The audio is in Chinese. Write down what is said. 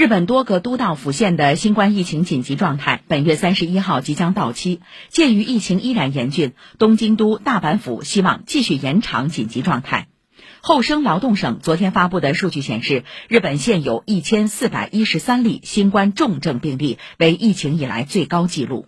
日本多个都道府县的新冠疫情紧急状态本月三十一号即将到期鉴于疫情依然严峻东京都大阪府希望继续延长紧急状态。厚生劳动省昨天发布的数据显示日本现有一千四百一十三例新冠重症病例为疫情以来最高纪录。